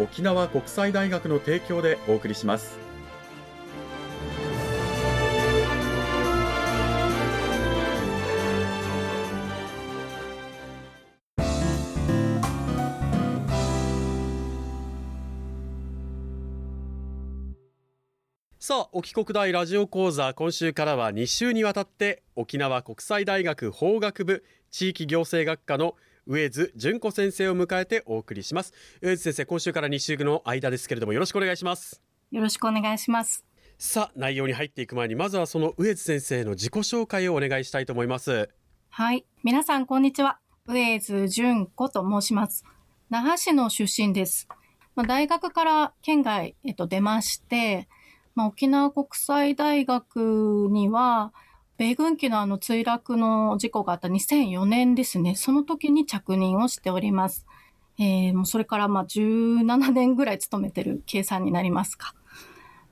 沖縄国際大学の提供でお送りします。さあ沖国大ラジオ講座今週からは2週にわたって沖縄国際大学法学部地域行政学科の上津純子先生を迎えてお送りします。上津先生今週から2週の間ですけれどもよろしくお願いします。よろしくお願いします。さあ内容に入っていく前にまずはその上津先生の自己紹介をお願いしたいと思います。はい。皆さんこんにちは。上津純子と申します。那覇市の出身です。まあ、大学から県外、えっと、出まして、まあ、沖縄国際大学には、米軍機のあの墜落の事故があった2004年ですね。その時に着任をしております。えー、もうそれからまあ17年ぐらい勤めてる計算になりますか。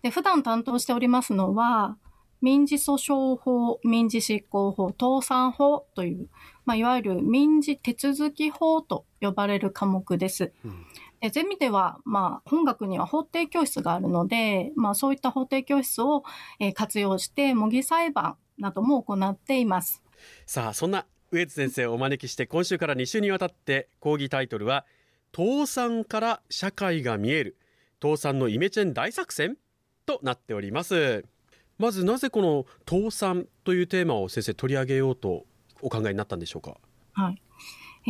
で、普段担当しておりますのは、民事訴訟法、民事執行法、倒産法という、まあ、いわゆる民事手続き法と呼ばれる科目です。うんでゼミでは、まあ、本学には法廷教室があるので、まあ、そういった法廷教室を、えー、活用して、模擬裁判なども行っています。さあ、そんな上津先生をお招きして、今週から2週にわたって講義タイトルは、倒産から社会が見える、倒産のイメチェン大作戦となっております。まず、なぜこの倒産というテーマを先生取り上げようとお考えになったんでしょうか？はい。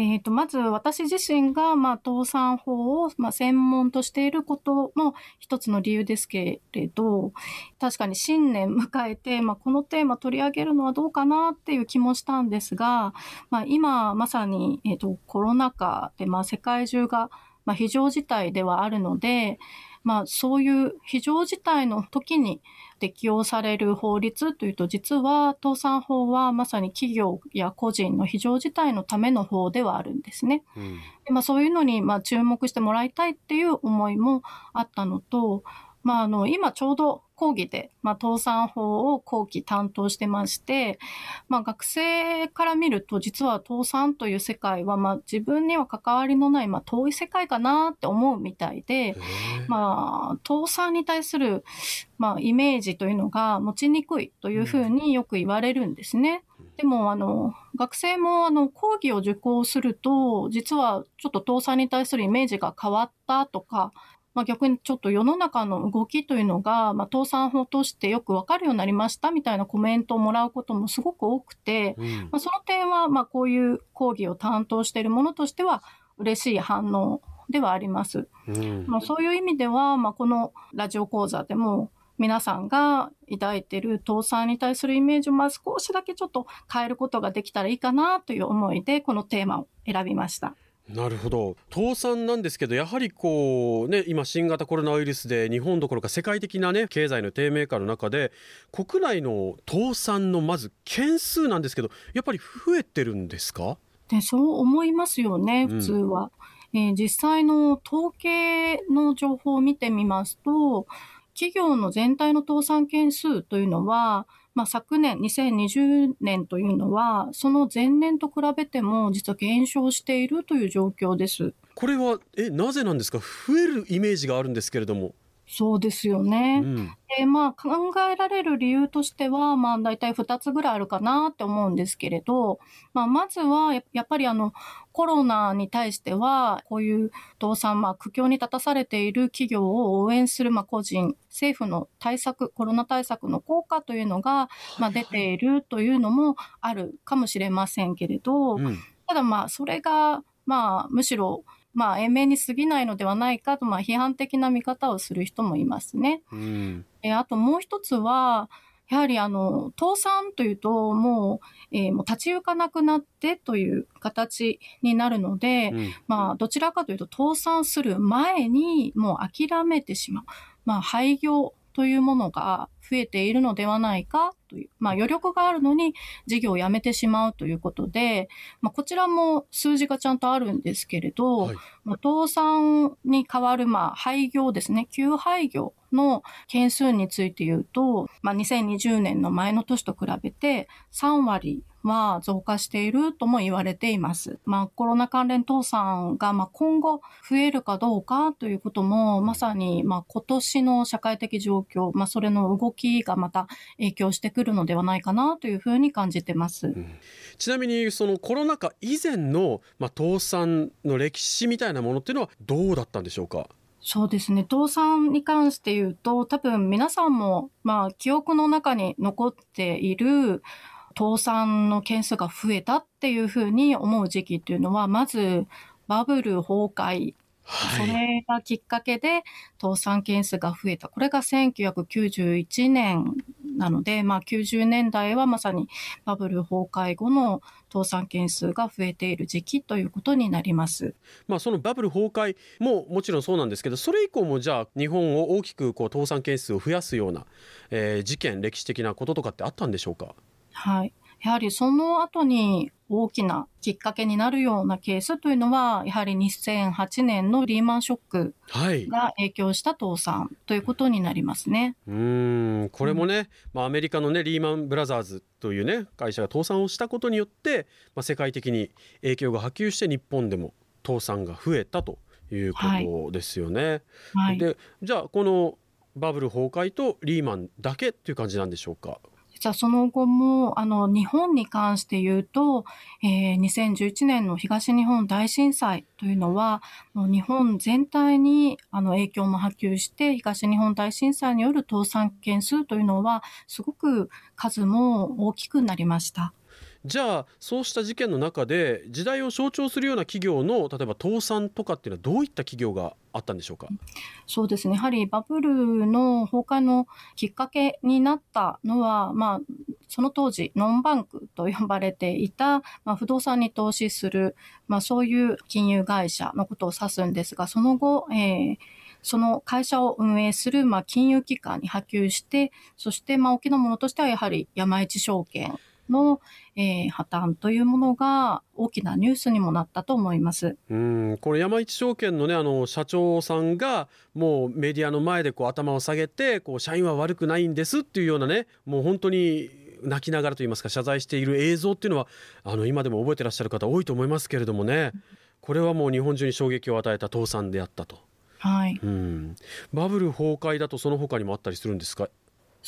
えっ、ー、と、まず私自身が、まあ、倒産法を、まあ、専門としていることも一つの理由ですけれど、確かに新年迎えて、まあ、このテーマ取り上げるのはどうかなっていう気もしたんですが、まあ、今まさに、えっ、ー、と、コロナ禍で、まあ、世界中が、まあ、非常事態ではあるので、まあ、そういう非常事態の時に適用される法律というと、実は倒産法はまさに企業や個人の非常事態のための法ではあるんですね。うん、まあ、そういうのにまあ注目してもらいたいっていう思いもあったのと、まあ、あの、今ちょうど講義で、まあ、倒産法を後期担当してまして、まあ、学生から見ると、実は倒産という世界は、まあ、自分には関わりのない、まあ、遠い世界かなって思うみたいで、まあ、倒産に対する、まあ、イメージというのが持ちにくいというふうによく言われるんですね。でも、あの、学生も、あの、講義を受講すると、実はちょっと倒産に対するイメージが変わったとか、まあ、逆にちょっと世の中の動きというのが、まあ、倒産法としてよくわかるようになりましたみたいなコメントをもらうこともすごく多くて、うん、まあ、その点は、まあ、こういう講義を担当しているものとしては嬉しい反応ではあります。うん、まあ、そういう意味では、まあ、このラジオ講座でも皆さんが抱いている倒産に対するイメージをまあ少しだけちょっと変えることができたらいいかなという思いでこのテーマを選びました。なるほど。倒産なんですけどやはりこうね今新型コロナウイルスで日本どころか世界的なね経済の低迷下の中で国内の倒産のまず件数なんですけどやっぱり増えてるんですか？でそう思いますよね普通は、うん、えー、実際の統計の情報を見てみますと企業の全体の倒産件数というのはまあ、昨年、2020年というのは、その前年と比べても実は減少しているという状況です。これは、え、なぜなんですか？増えるイメージがあるんですけれども。そうですよね。うんで、まあ、考えられる理由としては、まあ、大体2つぐらいあるかなって思うんですけれど、まあ、まずは、ややっぱりあの、コロナに対しては、こういう倒産、まあ、苦境に立たされている企業を応援する、まあ、個人、政府の対策、コロナ対策の効果というのが、まあ、出ているというのもあるかもしれませんけれど、うんただまあ、それが、まあ、むしろ、まあ、延命に過ぎないのではないかと、まあ、批判的な見方をする人もいますね。うんえーあともう一つは、やはりあの、倒産というと、もう、えーもう立ち行かなくなってという形になるので、うんまあ、どちらかというと、倒産する前にもう諦めてしまう。まあ、廃業というものが増えているのではないかという、まあ、余力があるのに事業をやめてしまうということで、まあ、こちらも数字がちゃんとあるんですけれど、はい。まあ倒産に代わる、まあ、廃業ですね、休廃業の件数について言うと、まあ、2020年の前の年と比べて3割は増加しているとも言われています。まあ、コロナ関連倒産が、まあ、今後増えるかどうかということも、まさに、まあ、今年の社会的状況、まあ、それの動きがまた影響してくるのではないかなというふうに感じてます。ちなみにそのコロナ禍以前の、まあ、倒産の歴史みたいなものっていうのはどうだったんでしょうか？そうですね。倒産に関して言うと、多分皆さんも、まあ、記憶の中に残っている倒産の件数が増えたっていうふうに思う時期っていうのは、まず、バブル崩壊。そはいれがきっかけで倒産件数が増えた。これが1991年なので、まあ90年代はまさにバブル崩壊後の倒産件数が増えている時期ということになります。まあ、そのバブル崩壊ももちろんそうなんですけどそれ以降もじゃあ日本を大きくこう倒産件数を増やすような、えー事件歴史的なこととかってあったんでしょうか？はい。やはりその後に大きなきっかけになるようなケースというのは、やはり2008年のリーマンショックはい。が影響した倒産ということになりますね。うーんこれもね、まあ、アメリカのねリーマン・ブラザーズというね会社が倒産をしたことによって、まあ、世界的に影響が波及して日本でも倒産が増えたということですよね。はい。でじゃあこのバブル崩壊とリーマンだけっていう感じなんでしょうか？実はその後も、あの、日本に関して言うと、えー2011年の東日本大震災というのは、もう日本全体にあの影響も波及して、東日本大震災による倒産件数というのは、すごく数も大きくなりました。じゃあそうした事件の中で時代を象徴するような企業の例えば倒産とかっていうのはどういった企業があったんでしょうか？そうですね。やはりバブルの崩壊のきっかけになったのは、まあ、その当時、ノンバンクと呼ばれていた、まあ、不動産に投資する、まあ、そういう金融会社のことを指すんですが、その後、えーその会社を運営する、まあ、金融機関に波及して、そして、まあ、大きなものとしては、やはり山一証券の、えー破綻というものが大きなニュースにもなったと思います。うんこれ山一証券のねあの社長さんがもうメディアの前でこう頭を下げてこう社員は悪くないんですっていうようなねもう本当に泣きながらと言いますか謝罪している映像っていうのはあの今でも覚えてらっしゃる方多いと思いますけれどもねこれはもう日本中に衝撃を与えた倒産であったと。はい。うんバブル崩壊だとその他にもあったりするんですか？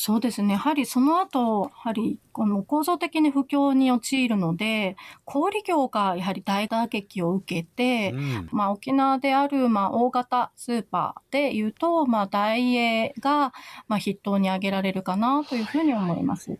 そうですね。やはりその後、やはりこの構造的に不況に陥るので、小売業がやはり大打撃を受けて、うんまあ沖縄であるまあ大型スーパーで言うと、まあ大英がまあ筆頭に挙げられるかなというふうに思います。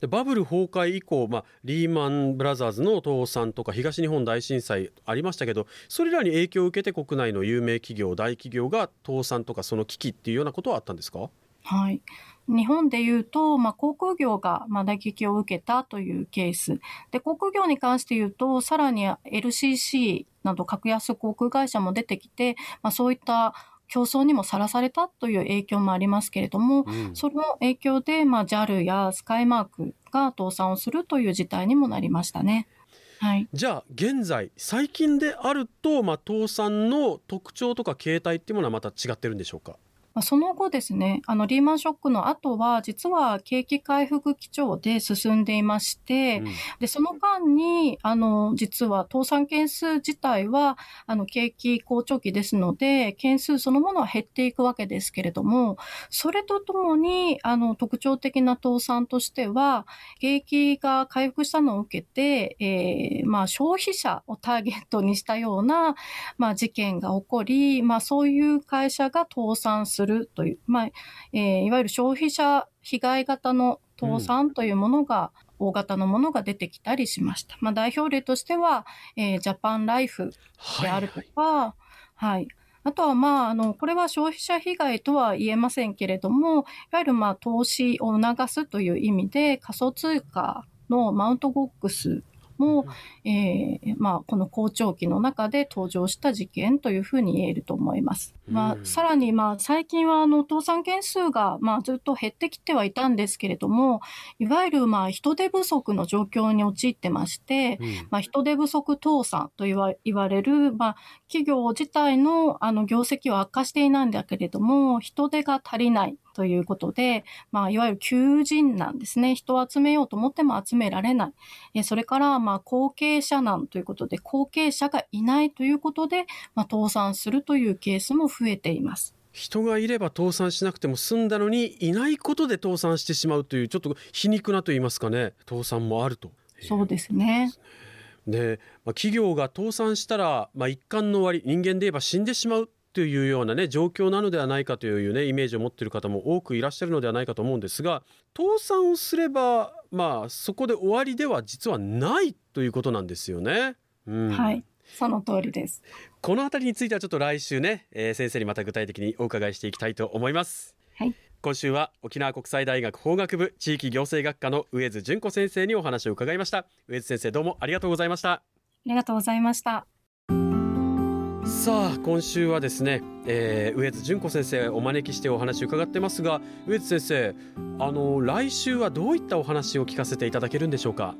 でバブル崩壊以降、まあ、リーマン・ブラザーズの倒産とか東日本大震災ありましたけどそれらに影響を受けて国内の有名企業大企業が倒産とかその危機っていうようなことはあったんですか？はい。日本で言うと、まあ、航空業がまあ打撃を受けたというケース。で、航空業に関して言うと、さらに LCC など格安航空会社も出てきて、まあ、そういった競争にもさらされたという影響もありますけれども、うんその影響で、まあ、JAL やスカイマークが倒産をするという事態にもなりましたね。はい。じゃあ現在最近であると、まあ、倒産の特徴とか形態っていうものはまた違ってるんでしょうか？まあ、その後ですね、あの、リーマンショックの後は、実は景気回復基調で進んでいまして、うん、で、その間に、あの、実は倒産件数自体は、あの、景気好調期ですので、件数そのものは減っていくわけですけれども、それとともに、あの、特徴的な倒産としては、景気が回復したのを受けて、えー、まあ、消費者をターゲットにしたような、まあ、事件が起こり、まあ、そういう会社が倒産するという、まあ、えー、いわゆる消費者被害型の倒産というものが、大型のものが出てきたりしました。まあ、代表例としては、えー、ジャパンライフであるとか、はい、はい、あとは、まあ、あの、これは消費者被害とは言えませんけれども、いわゆる、まあ、投資を促すという意味で、仮想通貨のマウントゴックスも、えー、まあ、この好調期の中で登場した事件というふうに言えると思います。まあ、さらに、まあ、最近は、あの、倒産件数が、まあ、ずっと減ってきてはいたんですけれども、いわゆる、まあ、人手不足の状況に陥ってまして、うん、まあ、人手不足倒産と言わ言われる、まあ、企業自体の、あの、業績は悪化していないんだけれども、人手が足りない。ということで、まあ、いわゆる求人なんですね。人を集めようと思っても集められない。えそれから、まあ、後継者難ということで、後継者がいないということで、まあ、倒産するというケースも増えています。人がいれば倒産しなくても済んだのにいないことで倒産してしまうというちょっと皮肉なと言いますかね倒産もあると。そうですね。で、まあ、企業が倒産したら、まあ、一貫の終わり人間で言えば死んでしまうというようなね状況なのではないかというねイメージを持っている方も多くいらっしゃるのではないかと思うんですが倒産をすればまあそこで終わりでは実はないということなんですよね。うん、はい。その通りです。このあたりについてはちょっと来週ね、えー、先生にまた具体的にお伺いしていきたいと思います。はい。今週は沖縄国際大学法学部地域行政学科の上津純子先生にお話を伺いました。上津先生どうもありがとうございました。ありがとうございましたさあ今週はですね、えー、上津純子先生お招きしてお話を伺ってますが上津先生あの来週はどういったお話を聞かせていただけるんでしょうか？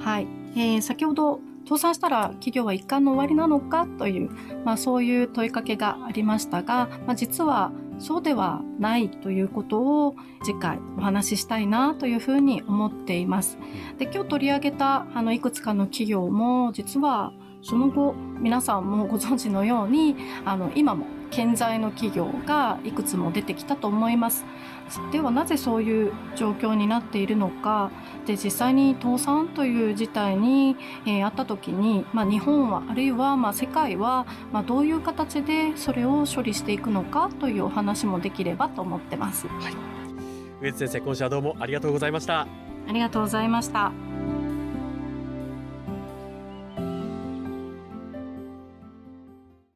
はい、えー、先ほど倒産したら企業は一貫の終わりなのかという、まあ、そういう問いかけがありましたが、まあ、実はそうではないということを次回お話ししたいなというふうに思っています。で今日取り上げたあのいくつかの企業も実はその後皆さんもご存知のようにあの今も健在の企業がいくつも出てきたと思います。ではなぜそういう状況になっているのかで実際に倒産という事態に、えー、あった時に、まあ、日本はあるいはまあ世界は、まあ、どういう形でそれを処理していくのかというお話もできればと思ってます。はい、上津先生今週はどうもありがとうございました。ありがとうございました。